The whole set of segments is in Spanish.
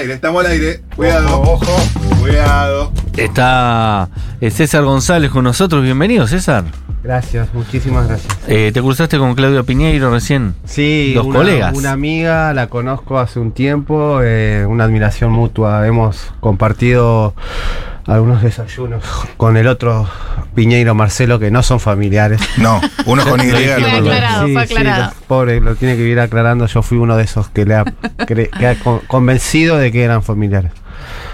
aire, estamos al aire. Cuidado. Ojo, ojo. Cuidado. Está eh, César González con nosotros. Bienvenido, César. Gracias, muchísimas gracias. Eh, ¿Te cruzaste con Claudio Piñeiro recién? Sí, Dos una, colegas. una amiga, la conozco hace un tiempo, eh, una admiración mutua. Hemos compartido algunos desayunos con el otro Piñeiro Marcelo, que no son familiares. No, uno con Y. Aclarado. fue aclarado. lo- pobre, lo tiene que ir aclarando. Yo fui uno de esos que le ha, cre- que ha con- convencido de que eran familiares.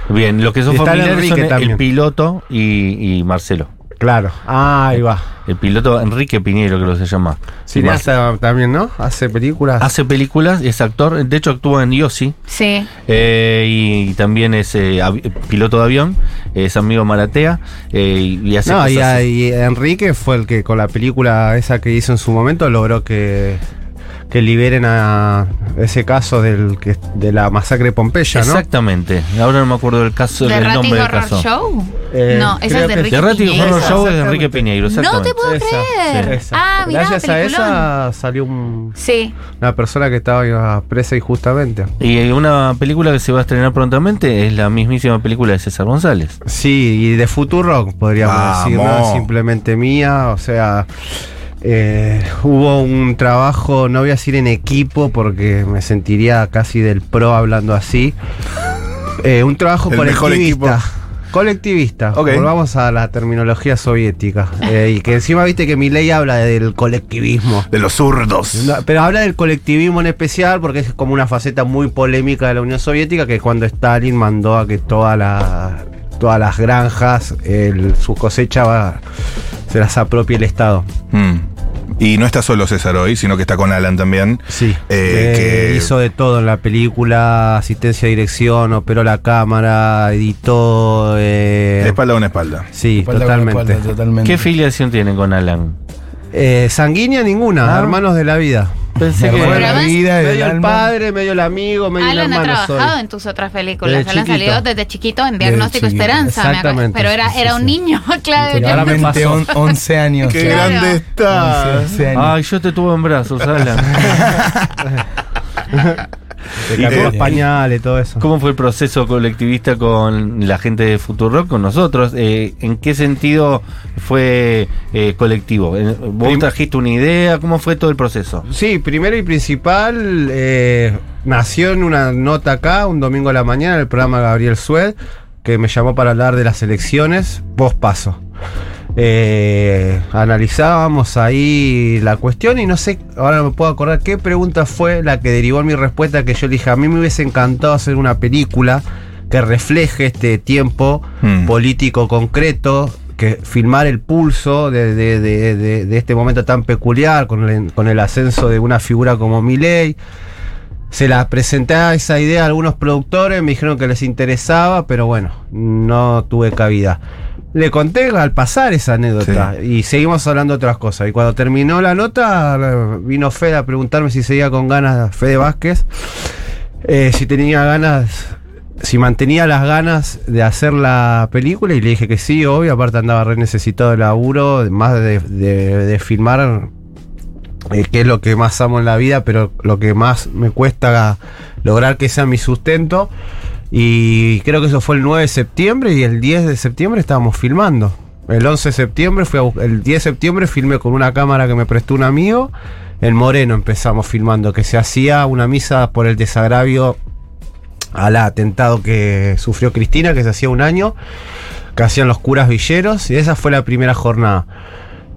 Bien, los que son está familiares Enrique son el piloto y, y Marcelo. Claro. Ah, ahí va. El piloto Enrique Piñeiro, que lo se llama. Cineasta también, ¿no? Hace películas. Hace películas, es actor, de hecho actúa en Yossi. Sí. eh, y también es eh, piloto de avión, es amigo de Maratea eh, y, hace No, y Enrique fue el que con la película esa que hizo en su momento logró que, que liberen a ese caso del que, de la masacre de Pompeya, ¿no? Exactamente. Ahora no me acuerdo del caso, ¿De del nombre del caso. Show? Eh, no, esa es de que Enrique Piñeiro. Horror Show es de. Enrique Piñeiro, No te puedo Esa, creer. esa. Ah, mira, Gracias a esa salió un- Sí. una persona que estaba presa injustamente. Y una película que se va a estrenar prontamente es la mismísima película de César González. Sí, y de Futuro podríamos Vamos. decir, no es simplemente mía, o sea, eh, hubo un trabajo, no voy a decir en equipo porque me sentiría casi del pro hablando así, eh, un trabajo El colectivista. Colectivista, volvamos a la terminología soviética. eh, y que encima viste que mi ley habla del colectivismo. De los zurdos. No, pero habla del colectivismo en especial porque es como una faceta muy polémica de la Unión Soviética que cuando Stalin mandó a que toda la- todas las granjas, el- su cosecha va- se las apropie el Estado. Mm. Y no está solo César hoy, sino que está con Alan también. Sí. Eh, Eh, que- Hizo de todo en la película, asistencia, dirección, operó la cámara, editó. eh, Espalda a una espalda. sí, Espalda totalmente. espalda, totalmente. ¿Qué filiación tienen con Alan? Eh, sanguínea ninguna, Ah. hermanos de la vida. Pensé Hermano que... la vida, Medio el alma. padre, medio el amigo, medio el Alan ha hermano. trabajado soy. en tus otras películas. Desde Alan chiquito. salió desde chiquito en Diagnóstico chiquito. Esperanza. me. Exactamente. Pero era, era un niño, claro. Me Claramente pasó. on- 11 años. Qué Claro. grande está. 11 años. Ay, yo te tuve en brazos, Alan. Cambió de- los pañales, todo eso. ¿Cómo fue el proceso colectivista con la gente de Futurock, con nosotros? Eh, ¿En qué sentido fue eh, colectivo? Eh, ¿Vos Prim- trajiste una idea? ¿Cómo fue todo el proceso? Sí, primero y principal, eh, nació en una nota acá, un domingo a la mañana, en el programa Gabriel Sued, que me llamó para hablar de las elecciones post paso. Eh, analizábamos ahí la cuestión y no sé, ahora no me puedo acordar qué pregunta fue la que derivó en mi respuesta que yo le dije, a mí me hubiese encantado hacer una película que refleje este tiempo Mm. político concreto, que filmar el pulso de, de- de- de- de este momento tan peculiar, con el, con el ascenso de una figura como Milei. Se la presenté a esa idea a algunos productores, me dijeron que les interesaba, pero bueno, no tuve cabida. Le conté al pasar esa anécdota y seguimos hablando de otras cosas. Y cuando terminó la nota, vino Fede a preguntarme si seguía con ganas, Fede Vázquez, eh, si tenía ganas, si mantenía las ganas de hacer la película y le dije que sí, obvio, aparte andaba re necesitado de laburo, más de, de- de filmar, eh, que es lo que más amo en la vida, pero lo que más me cuesta lograr que sea mi sustento. Y creo que eso fue el 9 de septiembre y el 10 de septiembre estábamos filmando. El 11 de septiembre, fui el 10 de septiembre filmé con una cámara que me prestó un amigo. En Moreno empezamos filmando, que se hacía una misa por el desagravio al atentado que sufrió Cristina, que se hacía un año, que hacían los curas villeros, y esa fue la primera jornada.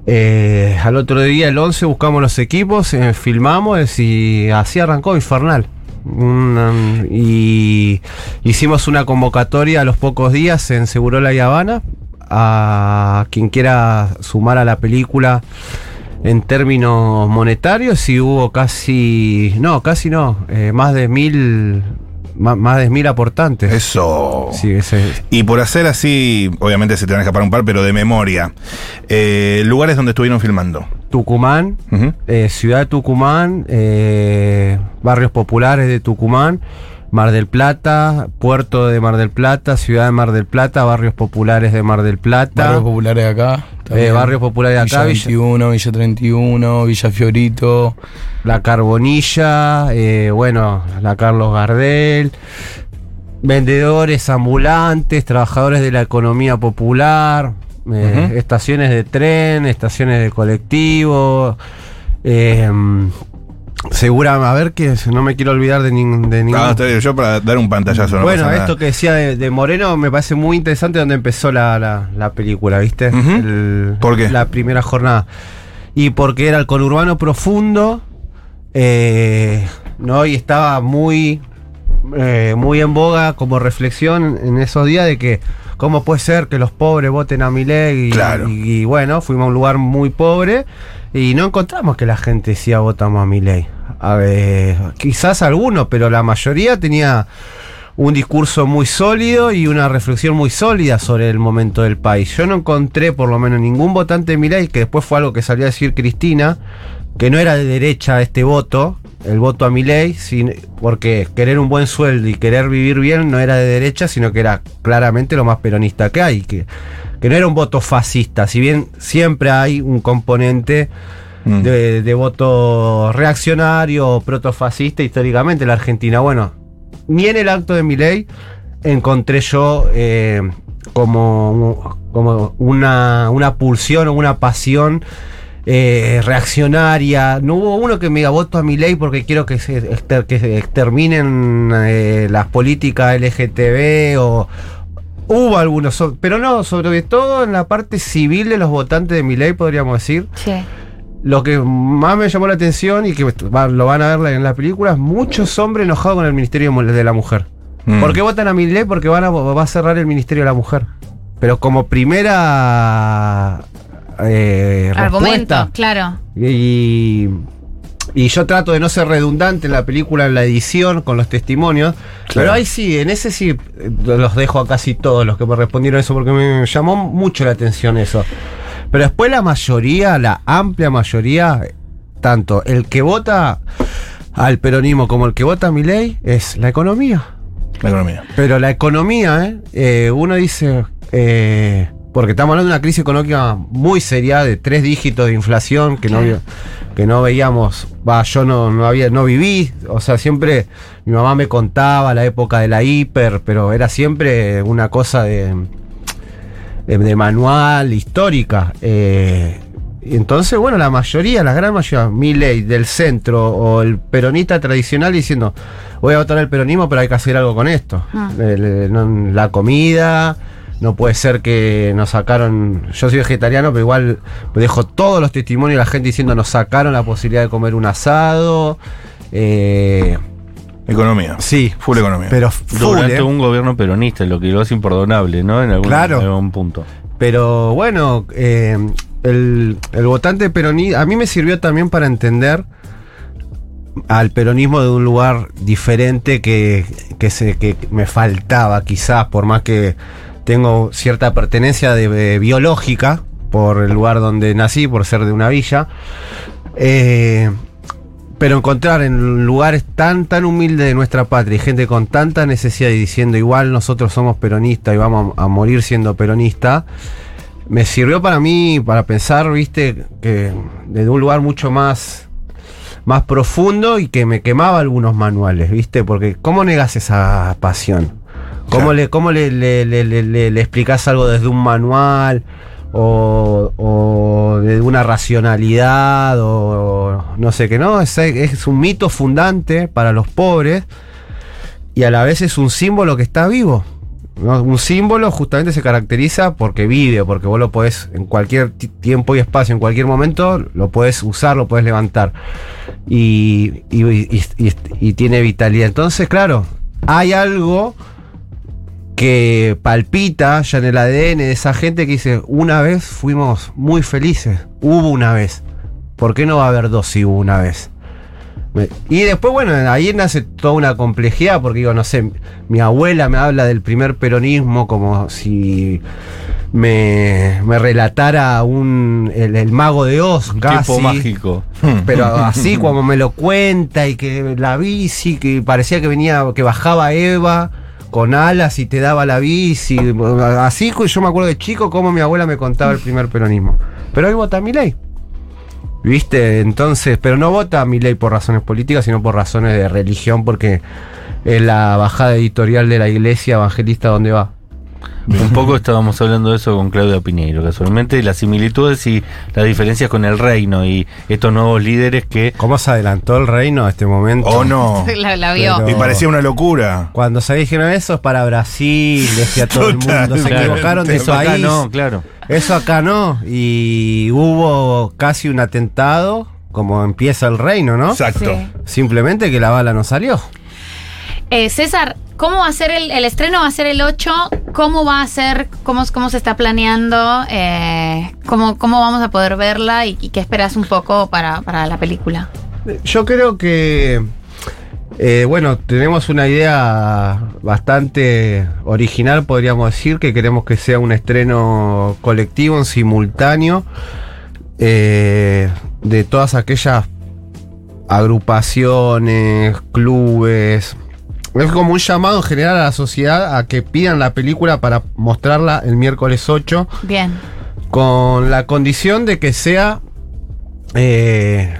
Eh, al otro día, el 11, buscamos los equipos, eh, filmamos y así arrancó Infernal. Una- y hicimos una convocatoria a los pocos días en Segurola y Habana a quien quiera sumar a la película en términos monetarios y hubo casi, no, casi no, eh, más de mil, más, de mil aportantes. Eso. Sí, ese, Y por hacer así, obviamente se te van a escapar un par, pero de memoria. Eh, lugares donde estuvieron filmando. Tucumán, eh, ciudad de Tucumán, eh, barrios populares de Tucumán, Mar del Plata, puerto de Mar del Plata, ciudad de Mar del Plata, barrios populares de Mar del Plata, Barrios populares de acá. eh, barrios populares de acá, Villa Villa- 21, Villa 31, Villa Fiorito. La Carbonilla, bueno, la Carlos Gardel. vendedores ambulantes, trabajadores de la economía popular, eh, estaciones de tren, estaciones de colectivo. eh, segura, a ver que no me quiero olvidar de, nin- de ningún. No, bien, yo para dar un pantallazo. no bueno, esto que decía de, de Moreno me parece muy interesante donde empezó la, la- la película, ¿viste? Ujú. El- ¿Por qué? La primera jornada. Y porque era el conurbano profundo, eh, ¿no? Y estaba muy, eh, muy en boga como reflexión en esos días de que cómo puede ser que los pobres voten a Milei y, Claro. y, y bueno, fuimos a un lugar muy pobre y no encontramos que la gente decía votamos a Milei. A ver, quizás algunos, pero la mayoría tenía un discurso muy sólido y una reflexión muy sólida sobre el momento del país. Yo no encontré por lo menos ningún votante de Milei, que después fue algo que salió a decir Cristina, que no era de derecha este voto, el voto a Milei, sin- porque querer un buen sueldo y querer vivir bien no era de derecha, sino que era claramente lo más peronista que hay, que, que no era un voto fascista, si bien siempre hay un componente Mm. de, de voto reaccionario o protofascista históricamente en la Argentina. Bueno, ni en el acto de Milei encontré yo eh, como, como una, una pulsión o una pasión eh, reaccionaria. No hubo uno que me diga voto a Milei porque quiero que se, exter- que se exterminen eh, las políticas LGTB o... Hubo algunos, pero no, sobre todo en la parte civil de los votantes de Milei, podríamos decir. Sí. Lo que más me llamó la atención y que lo van a ver en la película es muchos hombres enojados con el Ministerio de la Mujer. Mm. ¿Por qué votan a Milei? Porque van a, va a cerrar el Ministerio de la Mujer. Pero como primera eh, Argumento, respuesta, claro. y, y yo trato de no ser redundante en la película, en la edición, con los testimonios. Pero ahí sí, en ese sí eh, los dejo a casi todos los que me respondieron eso, porque me llamó mucho la atención eso. Pero después la mayoría, la amplia mayoría, tanto el que vota al peronismo como el que vota a mi ley, es la economía. La economía. Pero la economía, ¿eh? Eh, uno dice, eh, porque estamos hablando de una crisis económica muy seria, de tres dígitos de inflación que, no, que no veíamos, yo no, no, había, no viví, o sea, siempre mi mamá me contaba la época de la hiper, pero era siempre una cosa de, de, de manual, histórica. eh, entonces, bueno, la mayoría, la gran mayoría, mi ley del centro o el peronista tradicional diciendo, voy a votar el peronismo, pero hay que hacer algo con esto. Ah. El- el- no- la comida, no puede ser que nos sacaron, yo soy vegetariano, pero igual me dejo todos los testimonios de la gente diciendo nos sacaron la posibilidad de comer un asado. eh, Economía. sí, Full economía. pero full, Durante eh. un gobierno peronista, lo que lo hace imperdonable, ¿no? En algún, Claro. en algún punto. Pero bueno, eh, el, el votante peronista, a mí me sirvió también para entender al peronismo de un lugar diferente que, que, se, que me faltaba quizás, por más que tengo cierta pertenencia de, de biológica por el lugar donde nací, por ser de una villa. Eh, pero encontrar en lugares tan tan humildes de nuestra patria y gente con tanta necesidad y diciendo igual nosotros somos peronistas y vamos a, a morir siendo peronistas, me sirvió para mí para pensar, viste, que desde un lugar mucho más más profundo y que me quemaba algunos manuales, viste, porque ¿cómo negas esa pasión? ¿Cómo Claro. le, cómo le, le, le, le- explicás algo desde un manual? O, o de una racionalidad o no sé qué, no, es, es un mito fundante para los pobres y a la vez es un símbolo que está vivo. ¿no? Un símbolo justamente se caracteriza porque vive, porque vos lo podés en cualquier ti- tiempo y espacio, en cualquier momento, lo podés usar, lo podés levantar. Y, y- y- y- y tiene vitalidad. Entonces, claro, hay algo que palpita ya en el ADN de esa gente que dice, una vez fuimos muy felices, hubo una vez. ¿Por qué no va a haber dos si hubo una vez? Y después, bueno, ahí nace toda una complejidad, porque digo, no sé, mi abuela me habla del primer peronismo como si me, me relatara un, el, el mago de Oz, casi. Tiempo mágico. Pero así como me lo cuenta y que la bici, que parecía que venía, que bajaba Eva con alas y te daba la bici. Así yo me acuerdo de chico como mi abuela me contaba el primer peronismo. Pero hoy vota mi ley. ¿Viste? Entonces, pero no vota mi ley por razones políticas, sino por razones de religión, porque en la bajada editorial de la iglesia evangelista donde va. Un poco estábamos hablando de eso con Claudia Piñeiro, casualmente, las similitudes y las diferencias con el reino y estos nuevos líderes que ¿Cómo se adelantó el reino a este momento? ¿O no? La, la vio. Pero- Y parecía una locura. Cuando se dijeron eso es para Brasil, decía todo el mundo, se equivocaron de eso acá país. no, claro. Eso acá no. Y hubo casi un atentado, como empieza el reino, ¿no? Exacto. Sí. Simplemente que la bala no salió. Eh, César, ¿cómo va a ser el, estreno? ¿Va a ser el 8? ¿Cómo va a ser? ¿Cómo, cómo se está planeando? Eh, ¿cómo, ¿Cómo vamos a poder verla? ¿Y, qué esperas un poco para, para la película? Yo creo que, eh, bueno, tenemos una idea bastante original, podríamos decir, que queremos que sea un estreno colectivo, en simultáneo, de todas aquellas agrupaciones, clubes. Es como un llamado en general a la sociedad a que pidan la película para mostrarla el miércoles 8 Bien. con la condición de que sea eh,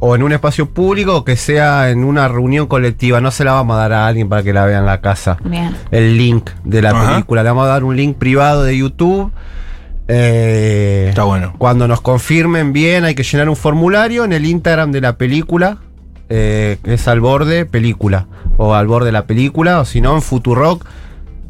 o en un espacio público o que sea en una reunión colectiva. No se la vamos a dar a alguien para que la vea en la casa. Bien. El link de la Ajá. película. Le vamos a dar un link privado de YouTube. Eh, Está bueno. Cuando nos confirmen bien, hay que llenar un formulario en el Instagram de la película. Eh, es al borde película. O al borde de la película. O si no, en Futurock.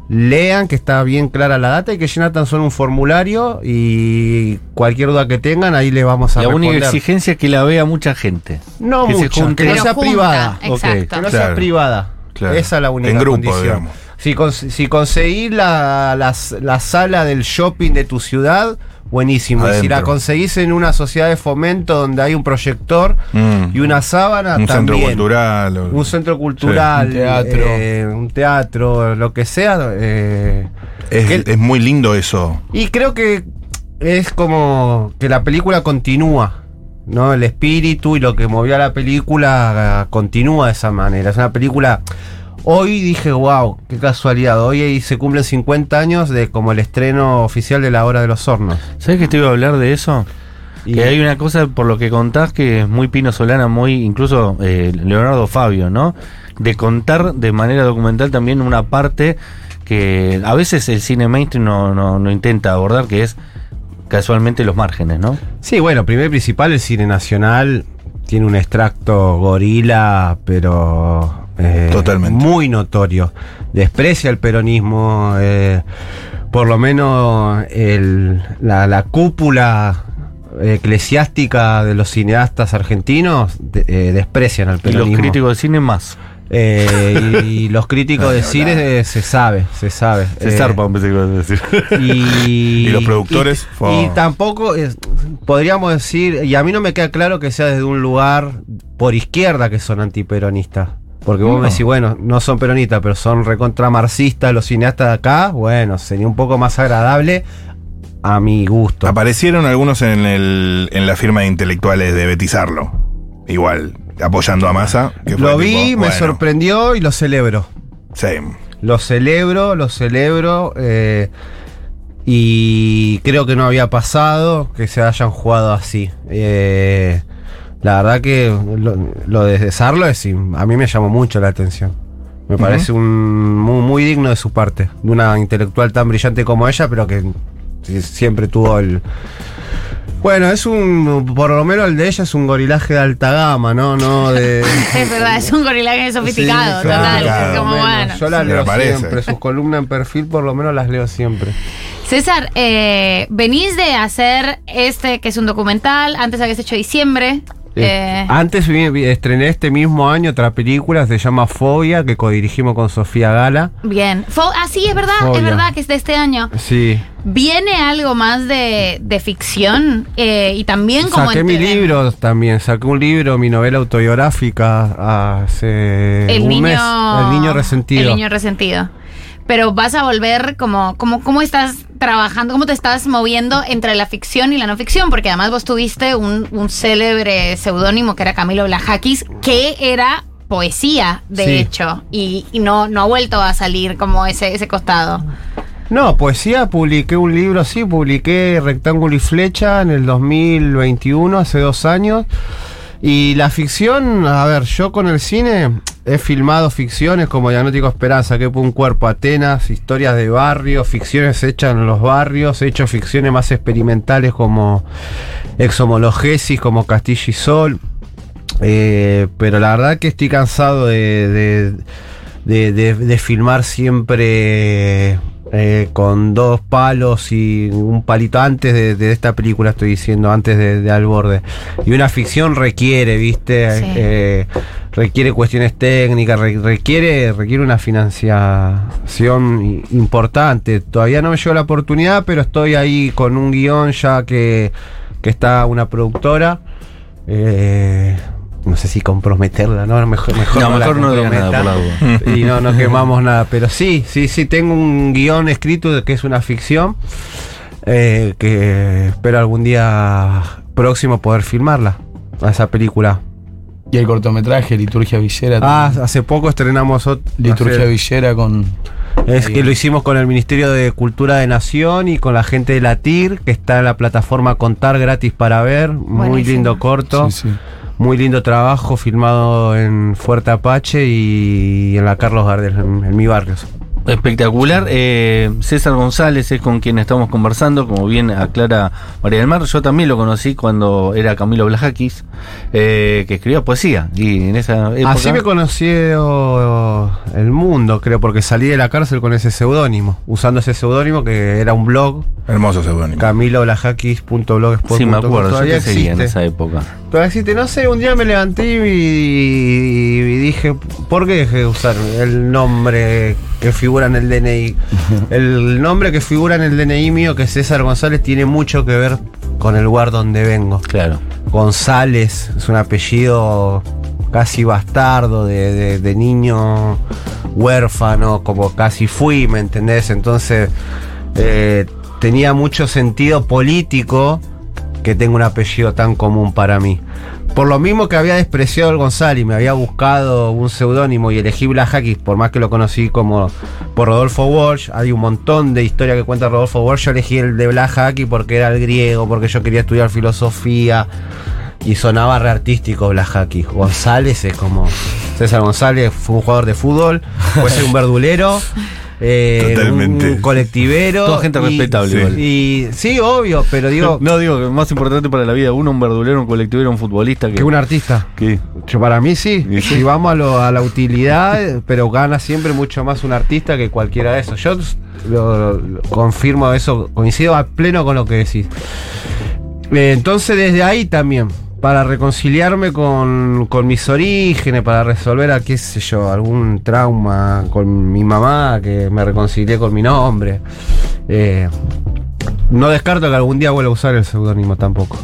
Lean que está bien clara la data. Hay que llenar tan solo un formulario. Y cualquier duda que tengan, ahí le vamos a La única exigencia es que la vea mucha gente. No que se mucha, junte. que no sea junta, privada. Exacto. Que no Claro. sea privada. Claro. Esa es la única En grupo, condición. digamos. Si, si conseguís la, la sala del shopping de tu ciudad, buenísimo. Y si la conseguís en una sociedad de fomento donde hay un proyector Mm. y una sábana, Un también. centro cultural. o- Un centro cultural, Sí, un teatro. eh, un teatro, lo que sea. eh, Es, que- es muy lindo eso. y creo que es como que la película continúa, ¿no? El espíritu y lo que movió a la película continúa de esa manera. Es una película. Hoy dije, wow, qué casualidad. Hoy se cumplen 50 años de como el estreno oficial de La Hora de los Hornos. ¿Sabes que te iba a hablar de eso? Y- Que hay una cosa, por lo que contás, que es muy Pino Solana, muy incluso eh, Leonardo Fabio, ¿no? De contar de manera documental también una parte que a veces el cine mainstream no, no, no intenta abordar, que es casualmente los márgenes, ¿no? Sí, bueno, primero y principal, el cine nacional tiene un extracto gorila, pero eh, Totalmente. muy notorio. Desprecia el peronismo, eh, por lo menos el- la, la cúpula eclesiástica de los cineastas argentinos de- eh, desprecian al Y peronismo. los críticos de cine más. Eh, y, y los críticos de cine eh, se sabe, se sabe. Se Eh, zarpa, pensé que ibas a decir. y, Y los productores, Y, y tampoco es- podríamos decir, y a mí no me queda claro que sea desde un lugar por izquierda que son antiperonistas. Porque vos No. me decís, bueno, no son peronistas, pero son recontramarxistas los cineastas de acá. Bueno, sería un poco más agradable a mi gusto. Aparecieron algunos en, el, en la firma de intelectuales de Betizarlo. Igual, apoyando a Massa. que Lo vi, tipo, me bueno, sorprendió y lo celebro. same. Lo celebro, lo celebro. eh, y creo que no había pasado que se hayan jugado así. Eh, la verdad que lo, lo de Sarlo es, a mí me llamó mucho la atención. Me parece un muy, muy digno de su parte. De una intelectual tan brillante como ella, pero que siempre tuvo el. Bueno, es un. Por lo menos el de ella es un gorilaje de alta gama, ¿no? No de. Es verdad, es un gorilaje sofisticado, Sí, total. sofisticado. Es como bueno. Yo las leo parece. siempre. Sus columnas en perfil, por lo menos las leo siempre. César, eh, venís de hacer este, que es un documental, antes habías hecho diciembre. Eh, Antes vi- vi- estrené este mismo año otra película, se llama Fobia, que codirigimos con Sofía Gala. bien. Fo- ah, sí, es verdad, Fobia. es verdad que es de este año. Sí. ¿Viene algo más de, de ficción? Eh, y también como... Saqué mi libro también, saqué un libro, mi novela autobiográfica hace El un niño... mes. El niño resentido. El niño resentido. Pero vas a volver como, como, ¿cómo estás trabajando? ¿Cómo te estás moviendo entre la ficción y la no ficción? Porque además vos tuviste un, un célebre seudónimo que era Camilo Blajakis, que era poesía, de Sí. hecho, y, y no, no ha vuelto a salir como ese, ese costado. No, poesía, publiqué un libro, sí, publiqué Rectángulo y Flecha en el 2021, hace dos años. Y la ficción, a ver, yo con el cine, he filmado ficciones como Diagnóstico Esperanza, que un cuerpo, Atenas, historias de barrio, ficciones hechas en los barrios, he hecho ficciones más experimentales como Exhomologesis, como Castillo y Sol. Eh, pero la verdad que estoy cansado de, de, de- de- de filmar siempre eh, con dos palos y un palito antes de, de esta película, estoy diciendo, antes de, de Al Borde. Y una ficción requiere, ¿viste? Sí. Eh, requiere cuestiones técnicas, re- requiere, requiere una financiación importante. Todavía no me llegó la oportunidad, pero estoy ahí con un guion ya que, que está una productora. Eh, no sé si comprometerla, ¿no? Mejor, mejor No, la mejor no nada, por la duda. Y no, no quemamos nada. Pero sí, sí, sí, tengo un guion escrito de que es una ficción. eh, que espero algún día próximo poder filmarla. A esa película. Y el cortometraje, Liturgia Villera. Ah, también. hace poco estrenamos ot- Liturgia hace- Villera con. Es que lo hicimos con el Ministerio de Cultura de Nación y con la gente de la TIR, que está en la plataforma Contar gratis para ver. Muy lindo corto. Sí, sí. Muy lindo trabajo filmado en Fuerte Apache y en la Carlos Gardel, en, en mi barrio. Espectacular. Eh, César González es con quien estamos conversando, como bien aclara María del Mar. Yo también lo conocí cuando era Camilo Blajakis, eh, que escribía poesía. Y en esa época. Así me conoció el mundo, creo, porque salí de la cárcel con ese seudónimo, usando ese seudónimo que era un blog, Hermoso seudónimo. camiloblajakis.blogspot.com. Sí, me acuerdo, yo Todavía te seguía en existe. esa época. Todavía existe. No sé, un día me levanté y, y- y dije, ¿por qué dejé de usar el nombre que figura en el DNI? El nombre que figura en el DNI mío, que es César González, tiene mucho que ver con el lugar donde vengo. Claro. González es un apellido casi bastardo de, de- de niño huérfano, como casi fui, ¿me entendés? Entonces eh, tenía mucho sentido político que tenga un apellido tan común para mí. Por lo mismo que había despreciado el González y me había buscado un seudónimo y elegí Blajakis, por más que lo conocí como por Rodolfo Walsh, hay un montón de historia que cuenta Rodolfo Walsh, yo elegí el de Blajakis porque era el griego, porque yo quería estudiar filosofía y sonaba re artístico Blajakis. González es como César González fue un jugador de fútbol, puede ser un verdulero. eh, Totalmente. un colectivero Toda gente y- respetable sí. igual. y sí obvio pero digo no, digo que más importante para la vida, uno, un verdulero, un colectivero, un futbolista. Que, que un artista que- Yo, para mí sí. Si vamos a, lo- a la utilidad, pero gana siempre mucho más un artista que cualquiera de esos. Yo lo, lo confirmo eso, coincido a pleno con lo que decís. Eh, entonces desde ahí también, para reconciliarme con, mis orígenes, para resolver a sé yo, algún trauma con mi mamá, que me reconcilié con mi nombre. Eh, no descarto que algún día vuelva a usar el seudónimo tampoco.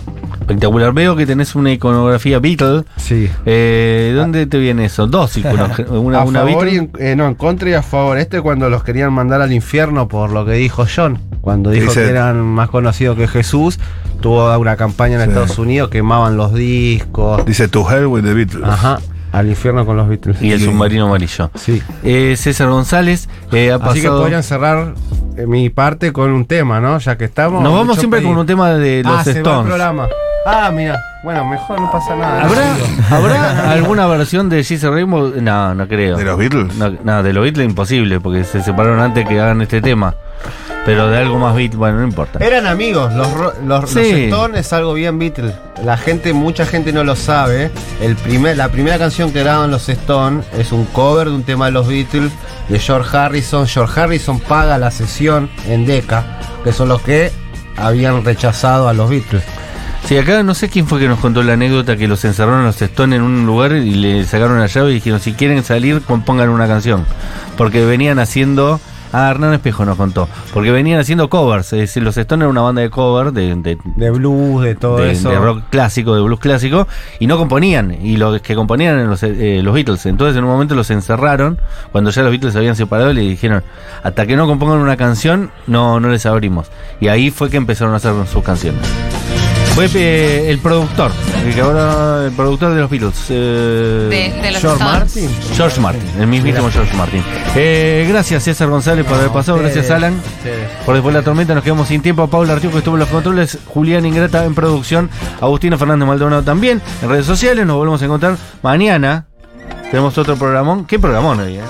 Espectacular. Veo que tenés una iconografía Beatle. Sí. Eh, ¿Dónde te viene eso? Dos iconos. Una, a una favor y Beatle. eh, no, en contra y a favor. Este cuando los querían mandar al infierno por lo que dijo John. Cuando dijo Dice- que eran más conocidos que Jesús, tuvo una campaña en Sí. Estados Unidos, quemaban los discos. Dice To Hell with the Beatles. Ajá, al infierno con los Beatles. Y el submarino amarillo. Sí. Eh, César González eh, ha pasado. Así que podrían cerrar eh, mi parte con un tema, ¿no? Ya que estamos. Nos vamos siempre pedí- con un tema de los ah, se va el Stones. programa. Ah, mira. Bueno, mejor no pasa nada. ¿Habrá, No, ¿Habrá alguna versión de Jesus Rainbow? No, no creo. ¿De los Beatles? No, no, de los Beatles imposible, porque se separaron antes que hagan este tema. Pero de algo más Beatles, bueno, no importa. Eran amigos, los, ro- los, Sí. los Stones es algo bien Beatles. La gente, mucha gente no lo sabe. El primer, la primera canción que graban los Stones es un cover de un tema de los Beatles de George Harrison. George Harrison paga la sesión en Decca, que son los que habían rechazado a los Beatles. Sí, acá no sé quién fue que nos contó la anécdota que los encerraron los Stones en un lugar y le sacaron la llave y dijeron, si quieren salir, pon- pongan una canción. Porque venían haciendo... Ah, Hernán Espejo nos contó. Porque venían haciendo covers. Es decir, los Stones eran una banda de cover de, de- De blues, de todo de, eso. de rock clásico, de blues clásico, y no componían, y los que componían eran los, eh, los Beatles. Entonces en un momento los encerraron, cuando ya los Beatles se habían separado, le dijeron, hasta que no compongan una canción, no, no les abrimos. Y ahí fue que empezaron a hacer sus canciones. Fue eh, el productor, el que ahora el productor de los Beatles. eh, De, de los George Stones. Martin. George Martin, el mismísimo George Martin. Eh, gracias César González por haber pasado, gracias Alan. ustedes. Por después de la tormenta nos quedamos sin tiempo. Paula Artiuco estuvo en los controles, Julián Ingrata en producción, Agustina Fernández Maldonado también en redes sociales. Nos volvemos a encontrar mañana Tenemos otro programón. ¿Qué programón hoy? eh?